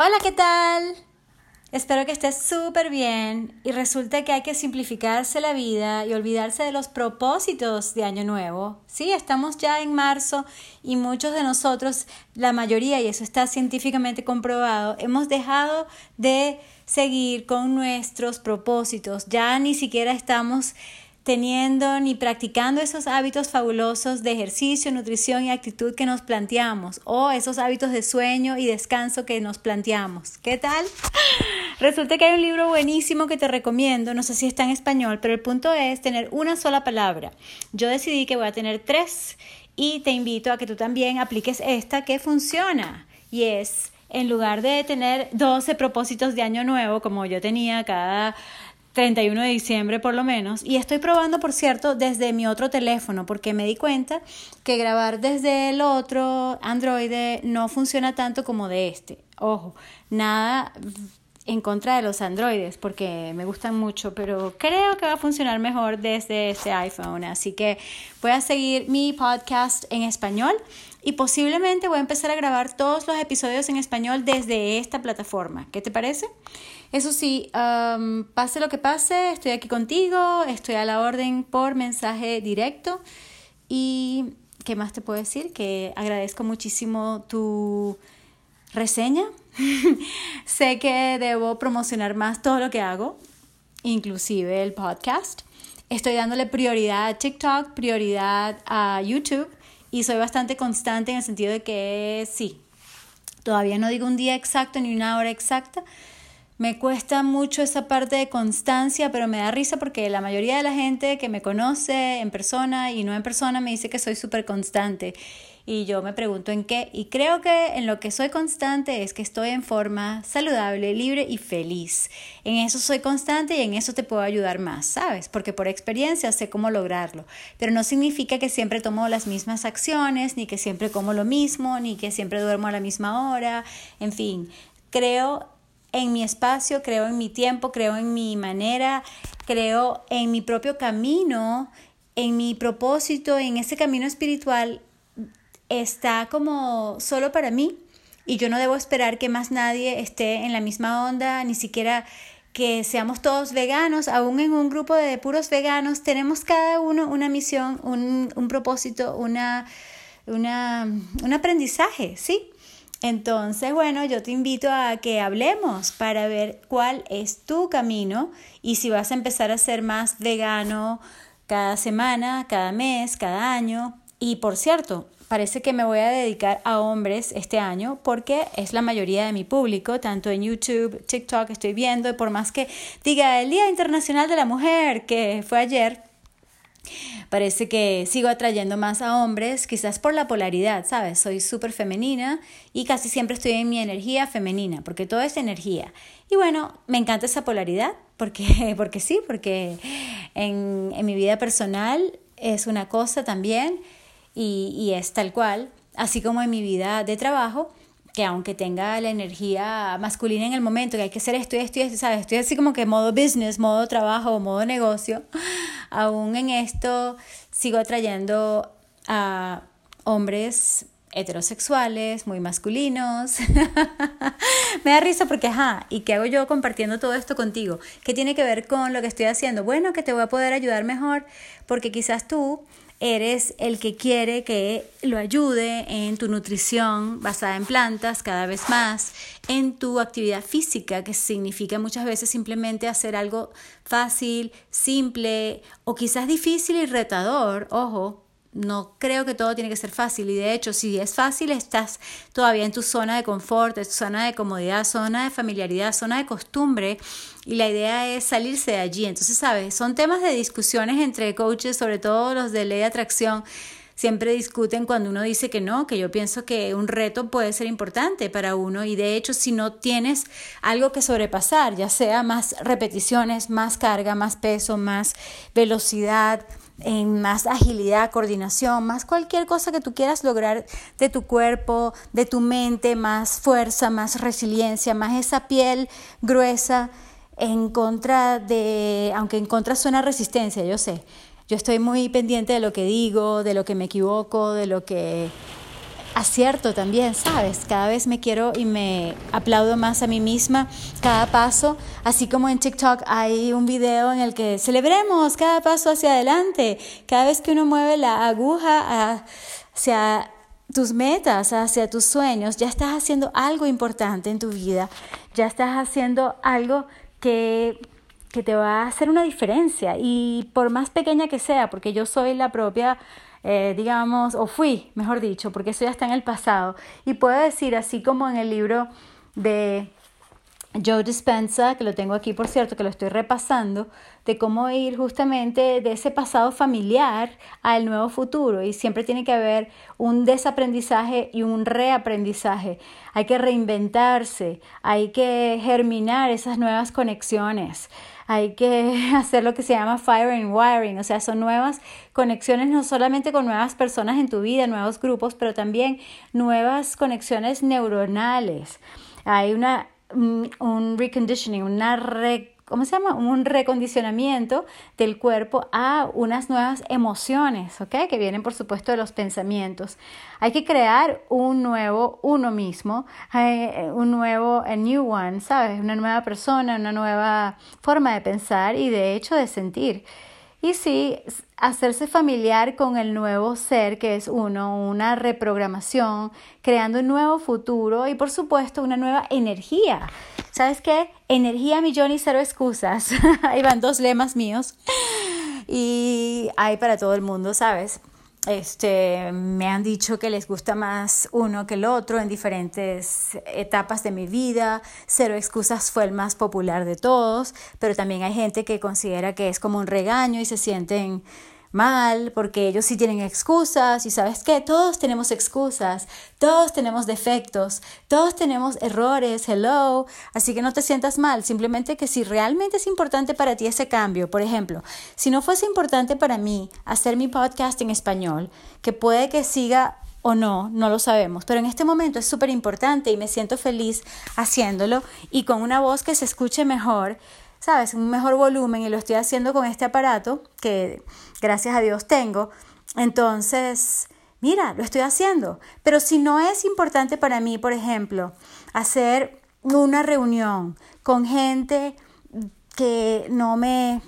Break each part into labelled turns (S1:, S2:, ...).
S1: Hola, ¿qué tal? Espero que estés súper bien y resulta que hay que simplificarse la vida y olvidarse de los propósitos de Año Nuevo. Sí, estamos ya en marzo y muchos de nosotros, la mayoría, y eso está científicamente comprobado, hemos dejado de seguir con nuestros propósitos. Ya ni siquiera estamos teniendo ni practicando esos hábitos fabulosos de ejercicio, nutrición y actitud que nos planteamos o esos hábitos de sueño y descanso que nos planteamos. ¿Qué tal? Resulta que hay un libro buenísimo que te recomiendo, no sé si está en español, pero el punto es tener una sola palabra. Yo decidí que voy a tener tres y te invito a que tú también apliques esta que funciona y es en lugar de tener 12 propósitos de año nuevo como yo tenía cada 31 de diciembre por lo menos. Y estoy probando, por cierto, desde mi otro teléfono, porque me di cuenta que grabar desde el otro Android no funciona tanto como de este. Ojo, nada en contra de los androides porque me gustan mucho, pero creo que va a funcionar mejor desde este iPhone. Así que voy a seguir mi podcast en español y posiblemente voy a empezar a grabar todos los episodios en español desde esta plataforma. ¿Qué te parece? Eso sí, pase lo que pase, estoy aquí contigo, estoy a la orden por mensaje directo y ¿qué más te puedo decir? Que agradezco muchísimo tu reseña. Sé que debo promocionar más todo lo que hago, inclusive el podcast. Estoy dándole prioridad a TikTok, prioridad a YouTube y soy bastante constante en el sentido de que sí, todavía no digo un día exacto ni una hora exacta, me cuesta mucho esa parte de constancia, pero me da risa porque la mayoría de la gente que me conoce en persona y no en persona me dice que soy súper constante. Y yo me pregunto en qué. Y creo que en lo que soy constante es que estoy en forma saludable, libre y feliz. En eso soy constante y en eso te puedo ayudar más, ¿sabes? Porque por experiencia sé cómo lograrlo. Pero no significa que siempre tomo las mismas acciones, ni que siempre como lo mismo, ni que siempre duermo a la misma hora. En fin, creo en mi espacio, creo en mi tiempo, creo en mi manera, creo en mi propio camino, en mi propósito, en ese camino espiritual está como solo para mí y yo no debo esperar que más nadie esté en la misma onda, ni siquiera que seamos todos veganos, aún en un grupo de puros veganos, tenemos cada uno una misión, un, un propósito, una, una, un aprendizaje, ¿sí? Entonces, bueno, yo te invito a que hablemos para ver cuál es tu camino y si vas a empezar a ser más vegano cada semana, cada mes, cada año. Y por cierto, parece que me voy a dedicar a hombres este año porque es la mayoría de mi público, tanto en YouTube, TikTok estoy viendo, y por más que diga el Día Internacional de la Mujer, que fue ayer, Parece que sigo atrayendo más a hombres, quizás por la polaridad, ¿sabes? Soy súper femenina y casi siempre estoy en mi energía femenina, porque todo es energía. Y bueno, me encanta esa polaridad, porque, porque sí, porque en, en mi vida personal es una cosa también y, es tal cual, así como en mi vida de trabajo que aunque tenga la energía masculina en el momento, que hay que hacer esto y esto y esto, ¿sabes? Estoy así como que modo business, modo trabajo, modo negocio, aún en esto sigo atrayendo a hombres heterosexuales, muy masculinos. Me da risa porque, ajá, ¿y qué hago yo compartiendo todo esto contigo? ¿Qué tiene que ver con lo que estoy haciendo? Bueno, que te voy a poder ayudar mejor porque quizás tú eres el que quiere que lo ayude en tu nutrición basada en plantas cada vez más, en tu actividad física, que significa muchas veces simplemente hacer algo fácil, simple o quizás difícil y retador, ojo, no creo que todo tiene que ser fácil y de hecho si es fácil estás todavía en tu zona de confort, zona de comodidad, zona de familiaridad, zona de costumbre y la idea es salirse de allí. Entonces, sabes, son temas de discusiones entre coaches, sobre todo los de ley de atracción. Siempre discuten cuando uno dice que no, que yo pienso que un reto puede ser importante para uno y de hecho si no tienes algo que sobrepasar, ya sea más repeticiones, más carga, más peso, más velocidad, en más agilidad, coordinación, más cualquier cosa que tú quieras lograr de tu cuerpo, de tu mente, más fuerza, más resiliencia, más esa piel gruesa en contra de, aunque en contra suena resistencia, yo sé, yo estoy muy pendiente de lo que digo, de lo que me equivoco, de lo que acierto también, ¿sabes? Cada vez me quiero y me aplaudo más a mí misma cada paso, así como en TikTok hay un video en el que celebremos cada paso hacia adelante, cada vez que uno mueve la aguja hacia tus metas, hacia tus sueños, ya estás haciendo algo importante en tu vida, ya estás haciendo algo que que te va a hacer una diferencia y por más pequeña que sea, porque yo soy la propia, eh, digamos, o fui, mejor dicho, porque eso ya está en el pasado. Y puedo decir, así como en el libro de Joe Dispensa, que lo tengo aquí por cierto, que lo estoy repasando, de cómo ir justamente de ese pasado familiar al nuevo futuro. Y siempre tiene que haber un desaprendizaje y un reaprendizaje. Hay que reinventarse, hay que germinar esas nuevas conexiones hay que hacer lo que se llama fire and wiring, o sea, son nuevas conexiones no solamente con nuevas personas en tu vida, nuevos grupos, pero también nuevas conexiones neuronales. Hay una un, reconditioning, una re, ¿cómo se llama? Un recondicionamiento del cuerpo a unas nuevas emociones, ¿ok? Que vienen, por supuesto, de los pensamientos. Hay que crear un nuevo uno mismo, eh, un nuevo, a new one, ¿sabes? Una nueva persona, una nueva forma de pensar y de hecho de sentir. Y sí, hacerse familiar con el nuevo ser que es uno, una reprogramación, creando un nuevo futuro y por supuesto una nueva energía. ¿Sabes qué? Energía, millón y cero excusas. Ahí van dos lemas míos. Y hay para todo el mundo, ¿sabes? Este, me han dicho que les gusta más uno que el otro en diferentes etapas de mi vida. Cero excusas fue el más popular de todos, pero también hay gente que considera que es como un regaño y se sienten mal, porque ellos sí tienen excusas y sabes qué, todos tenemos excusas, todos tenemos defectos, todos tenemos errores, hello, así que no te sientas mal, simplemente que si realmente es importante para ti ese cambio, por ejemplo, si no fuese importante para mí hacer mi podcast en español, que puede que siga o no, no lo sabemos, pero en este momento es súper importante y me siento feliz haciéndolo y con una voz que se escuche mejor, ¿sabes? Un mejor volumen y lo estoy haciendo con este aparato que gracias a Dios tengo. Entonces, mira, lo estoy haciendo. Pero si no es importante para mí, por ejemplo, hacer una reunión con gente que no me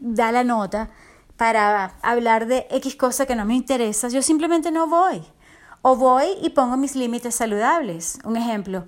S1: da la nota para hablar de X cosa que no me interesa, yo simplemente no voy. O voy y pongo mis límites saludables. Un ejemplo,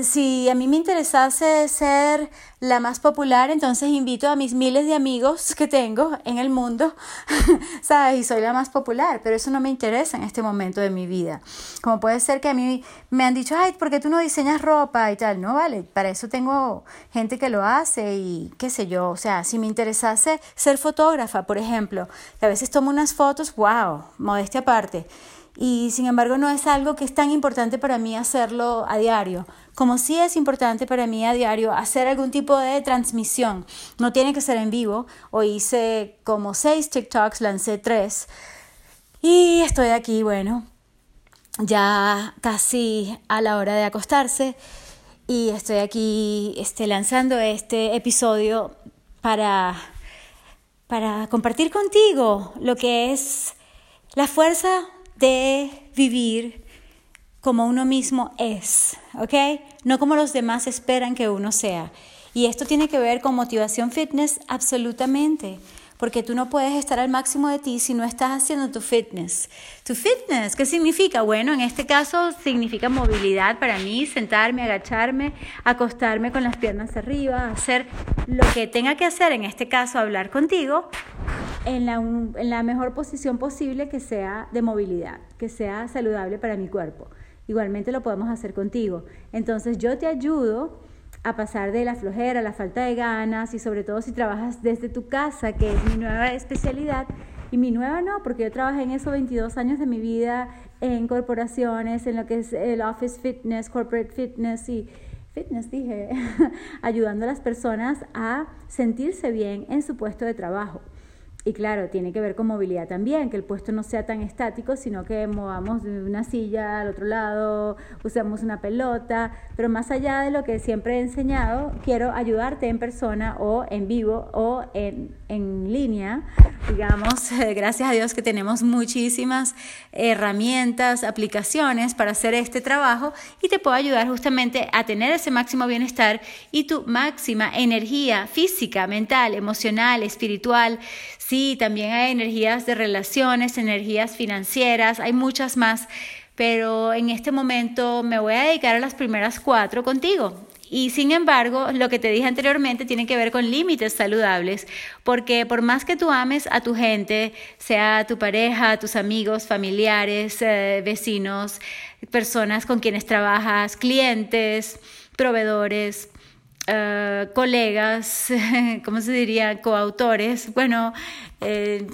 S1: si a mí me interesase ser la más popular, entonces invito a mis miles de amigos que tengo en el mundo, ¿sabes? Y soy la más popular, pero eso no me interesa en este momento de mi vida. Como puede ser que a mí me han dicho, ay, ¿por qué tú no diseñas ropa y tal? No, vale, para eso tengo gente que lo hace y qué sé yo. O sea, si me interesase ser fotógrafa, por ejemplo, que a veces tomo unas fotos, wow, modestia aparte y sin embargo no es algo que es tan importante para mí hacerlo a diario, como sí es importante para mí a diario hacer algún tipo de transmisión. No tiene que ser en vivo, hoy hice como seis TikToks, lancé tres. Y estoy aquí, bueno, ya casi a la hora de acostarse. Y estoy aquí este, lanzando este episodio para, para compartir contigo lo que es la fuerza de vivir como uno mismo es, ¿ok? No como los demás esperan que uno sea. Y esto tiene que ver con motivación fitness absolutamente, porque tú no puedes estar al máximo de ti si no estás haciendo tu fitness. Tu fitness, ¿qué significa? Bueno, en este caso significa movilidad para mí, sentarme, agacharme, acostarme con las piernas arriba, hacer lo que tenga que hacer, en este caso hablar contigo, en la, en la mejor posición posible que sea de movilidad, que sea saludable para mi cuerpo. Igualmente lo podemos hacer contigo. Entonces yo te ayudo a pasar de la flojera, la falta de ganas y sobre todo si trabajas desde tu casa, que es mi nueva especialidad. Y mi nueva no, porque yo trabajé en eso 22 años de mi vida en corporaciones, en lo que es el office fitness, corporate fitness y fitness, dije, ayudando a las personas a sentirse bien en su puesto de trabajo. Y claro, tiene que ver con movilidad también, que el puesto no sea tan estático, sino que movamos de una silla al otro lado, usamos una pelota, pero más allá de lo que siempre he enseñado, quiero ayudarte en persona o en vivo o en, en línea. Digamos, gracias a Dios que tenemos muchísimas herramientas, aplicaciones para hacer este trabajo y te puedo ayudar justamente a tener ese máximo bienestar y tu máxima energía física, mental, emocional, espiritual Sí, también hay energías de relaciones, energías financieras, hay muchas más, pero en este momento me voy a dedicar a las primeras cuatro contigo. Y sin embargo, lo que te dije anteriormente tiene que ver con límites saludables, porque por más que tú ames a tu gente, sea tu pareja, tus amigos, familiares, eh, vecinos, personas con quienes trabajas, clientes, proveedores, eh, colegas, ¿cómo se diría? Coautores, bueno, eh,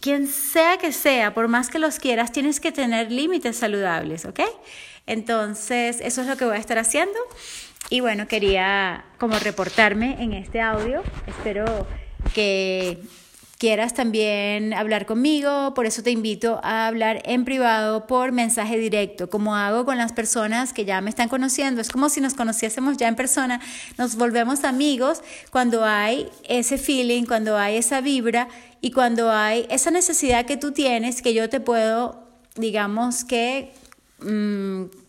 S1: quien sea que sea, por más que los quieras, tienes que tener límites saludables, ¿ok? Entonces, eso es lo que voy a estar haciendo. Y bueno, quería como reportarme en este audio. Espero que quieras también hablar conmigo, por eso te invito a hablar en privado por mensaje directo, como hago con las personas que ya me están conociendo. Es como si nos conociésemos ya en persona, nos volvemos amigos cuando hay ese feeling, cuando hay esa vibra y cuando hay esa necesidad que tú tienes que yo te puedo, digamos que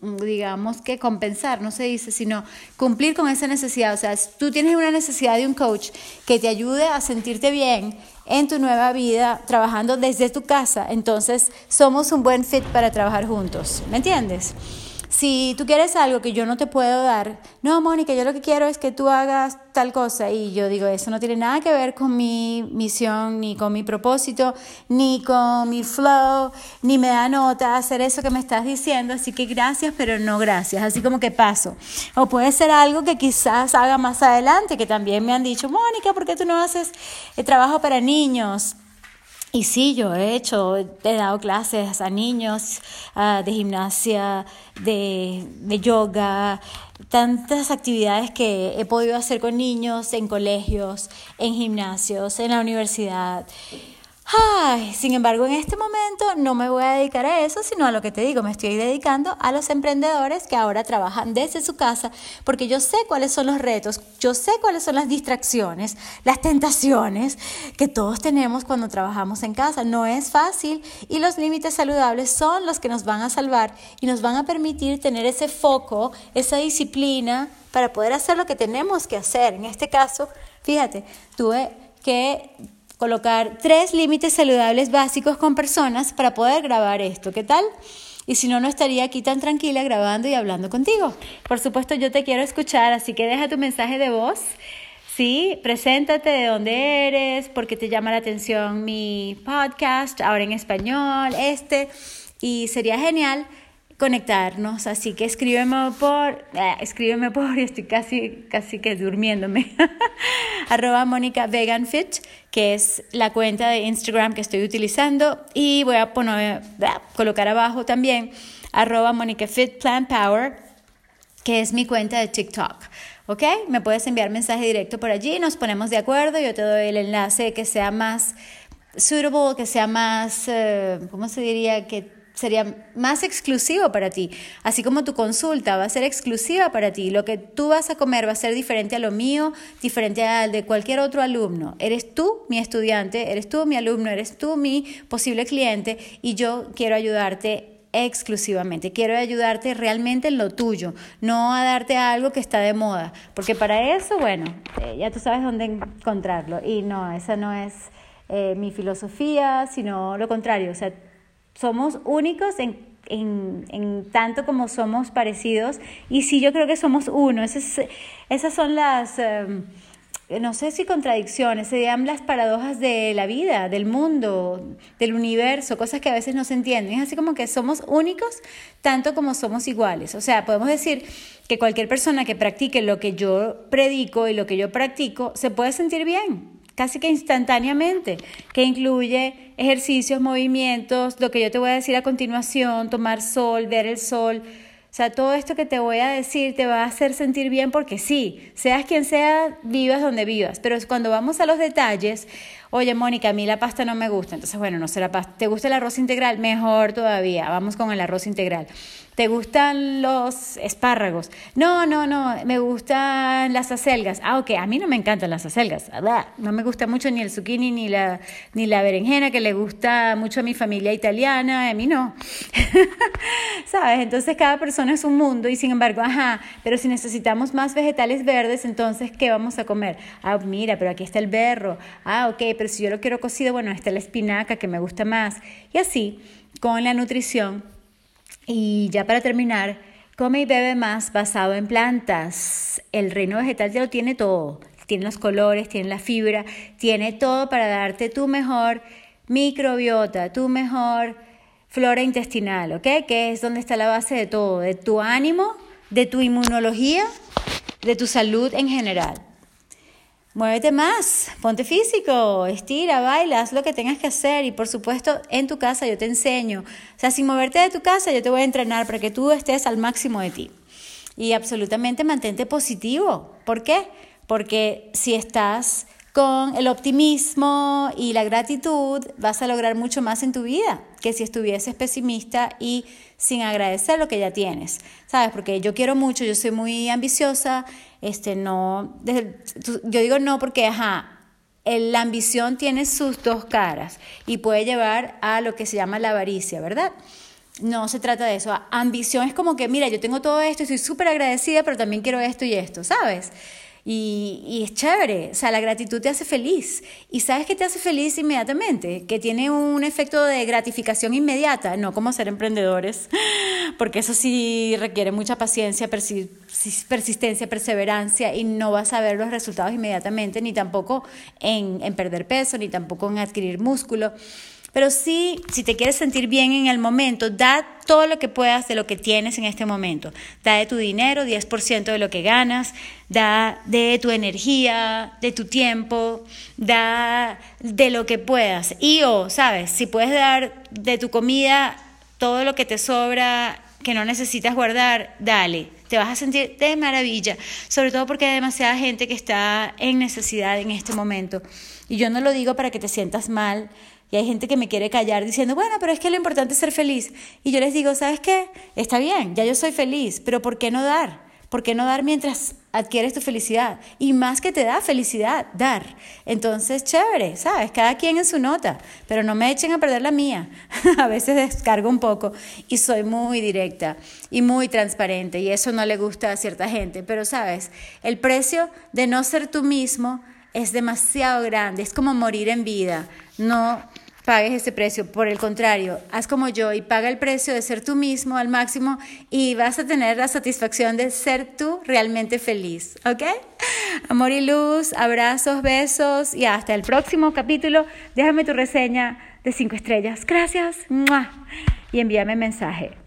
S1: digamos que compensar, no se dice, sino cumplir con esa necesidad. O sea, tú tienes una necesidad de un coach que te ayude a sentirte bien en tu nueva vida trabajando desde tu casa, entonces somos un buen fit para trabajar juntos. ¿Me entiendes? Si tú quieres algo que yo no te puedo dar, no, Mónica, yo lo que quiero es que tú hagas tal cosa. Y yo digo, eso no tiene nada que ver con mi misión, ni con mi propósito, ni con mi flow, ni me da nota hacer eso que me estás diciendo. Así que gracias, pero no gracias. Así como que paso. O puede ser algo que quizás haga más adelante, que también me han dicho, Mónica, ¿por qué tú no haces el trabajo para niños? Y sí, yo he hecho, he dado clases a niños de gimnasia, de, de yoga, tantas actividades que he podido hacer con niños en colegios, en gimnasios, en la universidad. Ay, sin embargo, en este momento no me voy a dedicar a eso, sino a lo que te digo, me estoy dedicando a los emprendedores que ahora trabajan desde su casa, porque yo sé cuáles son los retos, yo sé cuáles son las distracciones, las tentaciones que todos tenemos cuando trabajamos en casa. No es fácil y los límites saludables son los que nos van a salvar y nos van a permitir tener ese foco, esa disciplina para poder hacer lo que tenemos que hacer. En este caso, fíjate, tuve que colocar tres límites saludables básicos con personas para poder grabar esto. ¿Qué tal? Y si no, no estaría aquí tan tranquila grabando y hablando contigo. Por supuesto, yo te quiero escuchar, así que deja tu mensaje de voz. Sí, preséntate de dónde eres, porque te llama la atención mi podcast, ahora en español, este. Y sería genial conectarnos, así que escríbeme por, eh, escríbeme por, estoy casi, casi que durmiéndome, arroba Mónica Vegan Fit, que es la cuenta de Instagram que estoy utilizando, y voy a poner, eh, colocar abajo también, arroba Mónica Fit Plan Power, que es mi cuenta de TikTok. ¿Ok? Me puedes enviar mensaje directo por allí, nos ponemos de acuerdo, yo te doy el enlace que sea más suitable, que sea más, eh, ¿cómo se diría? Que sería más exclusivo para ti. Así como tu consulta va a ser exclusiva para ti, lo que tú vas a comer va a ser diferente a lo mío, diferente al de cualquier otro alumno. Eres tú mi estudiante, eres tú mi alumno, eres tú mi posible cliente y yo quiero ayudarte exclusivamente. Quiero ayudarte realmente en lo tuyo, no a darte algo que está de moda, porque para eso, bueno, eh, ya tú sabes dónde encontrarlo. Y no, esa no es eh, mi filosofía, sino lo contrario. O sea, somos únicos en, en, en, tanto como somos parecidos y sí yo creo que somos uno. Esas, esas son las, em, no sé si contradicciones, serían las paradojas de la vida, del mundo, del universo, cosas que a veces no se entienden. Es así como que somos únicos tanto como somos iguales. O sea, podemos decir que cualquier persona que practique lo que yo predico y lo que yo practico se puede sentir bien casi que instantáneamente, que incluye ejercicios, movimientos, lo que yo te voy a decir a continuación, tomar sol, ver el sol, O sea, todo esto que te voy a decir te va a hacer sentir bien porque sí, seas quien sea, vivas donde vivas. Pero cuando vamos a los detalles, oye, Mónica, a mí la pasta no me gusta. Entonces, bueno, no será pasta. ¿Te gusta el arroz integral? Mejor todavía. Vamos con el arroz integral. ¿Te gustan los espárragos? No, no, no, me gustan las acelgas. Ah, ok, a mí no me encantan las acelgas. No me gusta mucho ni el zucchini ni la, ni la berenjena, que le gusta mucho a mi familia italiana, a mí no. ¿Sabes? Entonces cada persona es un mundo y sin embargo, ajá, pero si necesitamos más vegetales verdes, entonces, ¿qué vamos a comer? Ah, mira, pero aquí está el berro. Ah, ok, pero si yo lo quiero cocido, bueno, está la espinaca que me gusta más. Y así, con la nutrición y ya para terminar, come y bebe más basado en plantas. El reino vegetal ya lo tiene todo. Tiene los colores, tiene la fibra, tiene todo para darte tu mejor microbiota, tu mejor flora intestinal, ¿ok? Que es donde está la base de todo, de tu ánimo, de tu inmunología, de tu salud en general. Muévete más, ponte físico, estira, baila, haz lo que tengas que hacer y por supuesto en tu casa yo te enseño. O sea, sin moverte de tu casa yo te voy a entrenar para que tú estés al máximo de ti. Y absolutamente mantente positivo. ¿Por qué? Porque si estás con el optimismo y la gratitud vas a lograr mucho más en tu vida que si estuvieses pesimista y sin agradecer lo que ya tienes. ¿Sabes? Porque yo quiero mucho, yo soy muy ambiciosa, este no yo digo no porque ajá, la ambición tiene sus dos caras y puede llevar a lo que se llama la avaricia, ¿verdad? No se trata de eso. Ambición es como que, mira, yo tengo todo esto y estoy súper agradecida, pero también quiero esto y esto, ¿sabes? Y, es chévere, o sea, la gratitud te hace feliz. ¿Y sabes qué te hace feliz inmediatamente? Que tiene un efecto de gratificación inmediata, no como ser emprendedores, porque eso sí requiere mucha paciencia, persistencia, perseverancia y no vas a ver los resultados inmediatamente, ni tampoco en, en perder peso, ni tampoco en adquirir músculo. Pero sí, si te quieres sentir bien en el momento, da todo lo que puedas de lo que tienes en este momento. Da de tu dinero 10% de lo que ganas, da de tu energía, de tu tiempo, da de lo que puedas. Y o, ¿sabes? Si puedes dar de tu comida todo lo que te sobra, que no necesitas guardar, dale. Te vas a sentir de maravilla, sobre todo porque hay demasiada gente que está en necesidad en este momento. Y yo no lo digo para que te sientas mal, y hay gente que me quiere callar diciendo, bueno, pero es que lo importante es ser feliz. Y yo les digo, ¿sabes qué? Está bien, ya yo soy feliz, pero ¿por qué no dar? ¿Por qué no dar mientras adquieres tu felicidad? Y más que te da felicidad, dar. Entonces, chévere, ¿sabes? Cada quien en su nota, pero no me echen a perder la mía. a veces descargo un poco y soy muy directa y muy transparente y eso no le gusta a cierta gente. Pero, ¿sabes? El precio de no ser tú mismo es demasiado grande, es como morir en vida. No pagues ese precio. Por el contrario, haz como yo y paga el precio de ser tú mismo al máximo y vas a tener la satisfacción de ser tú realmente feliz. ¿Ok? Amor y luz, abrazos, besos y hasta el próximo capítulo. Déjame tu reseña de cinco estrellas. Gracias. Y envíame mensaje.